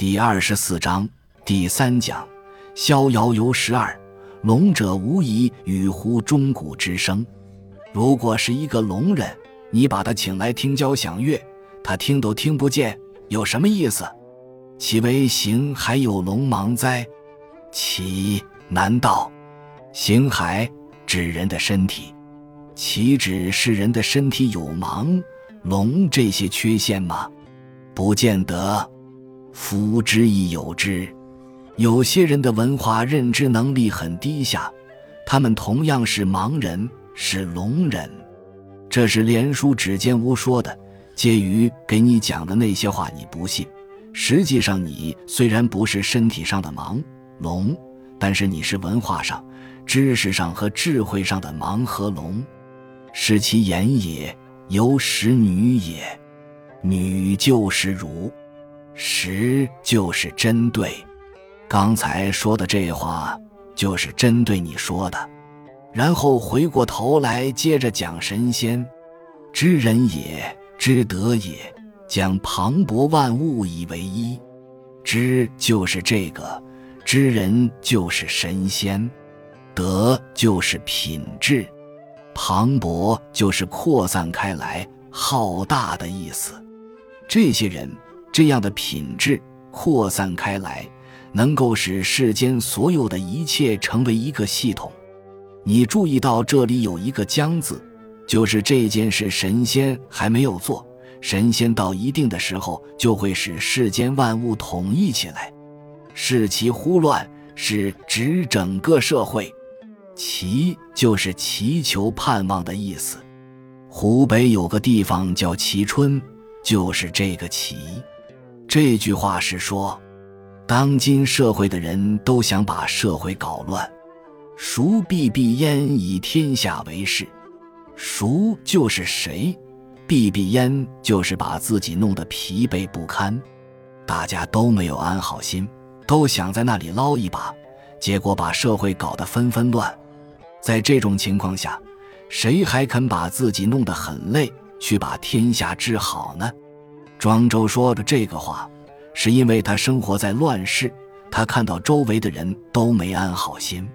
第二十四章第三讲：逍遥游十二。龙者无疑与乎钟鼓之声。如果是一个聋人，你把他请来听交响乐，他听都听不见，有什么意思？其为形还有龙盲哉？其难道形骸指人的身体？岂止是人的身体有盲、聋这些缺陷吗？不见得。夫之亦有之，有些人的文化认知能力很低下，他们同样是盲人，是聋人。这是连叔指尖屋说的。介于给你讲的那些话，你不信。实际上，你虽然不是身体上的盲聋，但是你是文化上、知识上和智慧上的盲和聋。是其言也，由使女也，女就是汝。实就是针对，刚才说的这话就是针对你说的，然后回过头来接着讲神仙，知人也，知德也，将磅礴万物以为一，知就是这个，知人就是神仙，德就是品质，磅礴就是扩散开来、浩大的意思，这些人。这样的品质扩散开来，能够使世间所有的一切成为一个系统。你注意到这里有一个“将”字，就是这件事神仙还没有做，神仙到一定的时候就会使世间万物统一起来，视其忽乱，是指整个社会。祈就是祈求、盼望的意思。湖北有个地方叫蕲春，就是这个祈。这句话是说，当今社会的人都想把社会搞乱。孰必必焉以天下为事？孰就是谁？必必焉就是把自己弄得疲惫不堪。大家都没有安好心，都想在那里捞一把，结果把社会搞得纷纷乱。在这种情况下，谁还肯把自己弄得很累，去把天下治好呢？庄周说的这个话，是因为他生活在乱世，他看到周围的人都没安好心，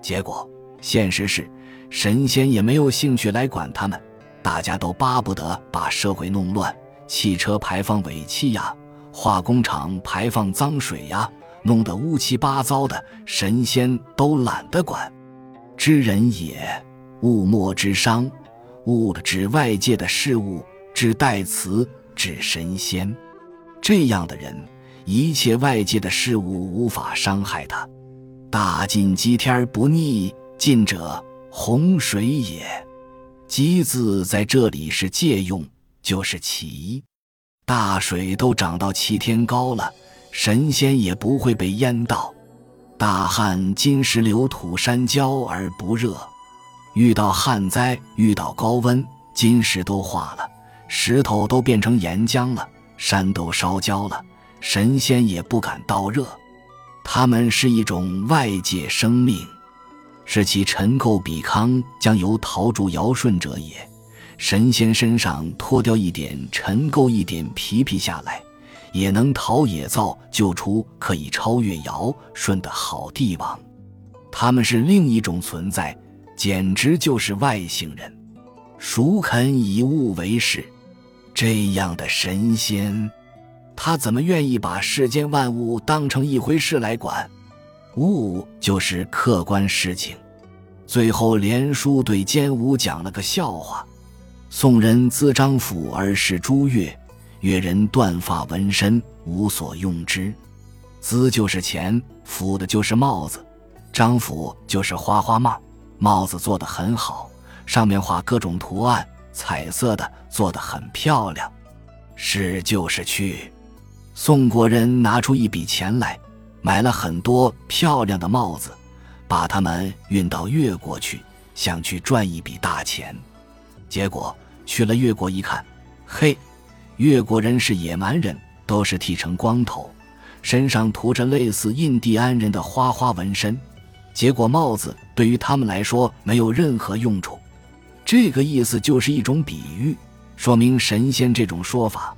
结果现实是神仙也没有兴趣来管他们，大家都巴不得把社会弄乱，汽车排放尾气呀，化工厂排放脏水呀，弄得乌七八糟的，神仙都懒得管。知人也，物莫之伤，物指外界的事物，指代词。指神仙，这样的人，一切外界的事物无法伤害他。大尽积天不逆，尽者洪水也。积字在这里是借用，就是起。大水都涨到齐天高了，神仙也不会被淹到。大旱金石流土山焦而不热，遇到旱灾，遇到高温，金石都化了。石头都变成岩浆了，山都烧焦了，神仙也不敢刀热。他们是一种外界生命，是其尘垢比康，将由陶铸尧舜者也。神仙身上脱掉一点尘垢，一点皮皮下来，也能陶冶造就出可以超越尧舜的好帝王。他们是另一种存在，简直就是外星人。孰肯以物为事？这样的神仙，他怎么愿意把世间万物当成一回事来管？物就是客观事情。最后，连叔对奸吾讲了个笑话：宋人资张府而视朱越，越人断发纹身，无所用之。资就是钱，府的就是帽子，张府就是花花帽，帽子做得很好，上面画各种图案。彩色的做得很漂亮，是就是去。宋国人拿出一笔钱来，买了很多漂亮的帽子，把它们运到越国去，想去赚一笔大钱。结果去了越国一看，嘿，越国人是野蛮人，都是剃成光头，身上涂着类似印第安人的花花纹身。结果帽子对于他们来说没有任何用处。这个意思就是一种比喻，说明神仙这种说法，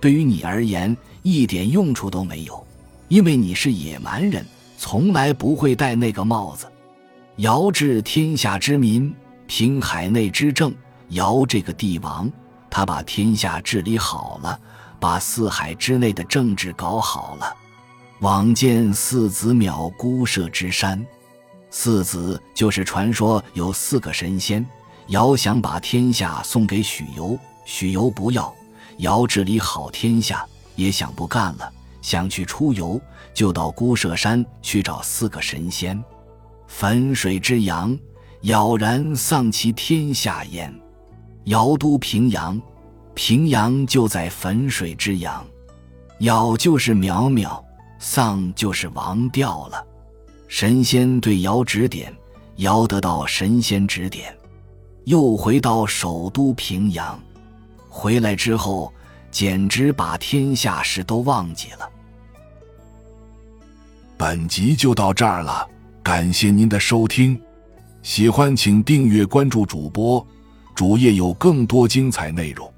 对于你而言一点用处都没有。因为你是野蛮人，从来不会戴那个帽子。尧治天下之民，平海内之政。尧这个帝王，他把天下治理好了，把四海之内的政治搞好了。往见四子藐孤射之山，四子就是传说有四个神仙。尧想把天下送给许由，许由不要。尧治理好天下，也想不干了，想去出游，就到孤舍山去找四个神仙。汾水之阳，杳然丧其天下焉。尧都平阳，平阳就在汾水之阳。尧就是渺渺。丧就是亡掉了，神仙对尧指点，尧得到神仙指点，又回到首都平阳。回来之后，简直把天下事都忘记了。本集就到这儿了，感谢您的收听，喜欢请订阅关注主播，主页有更多精彩内容。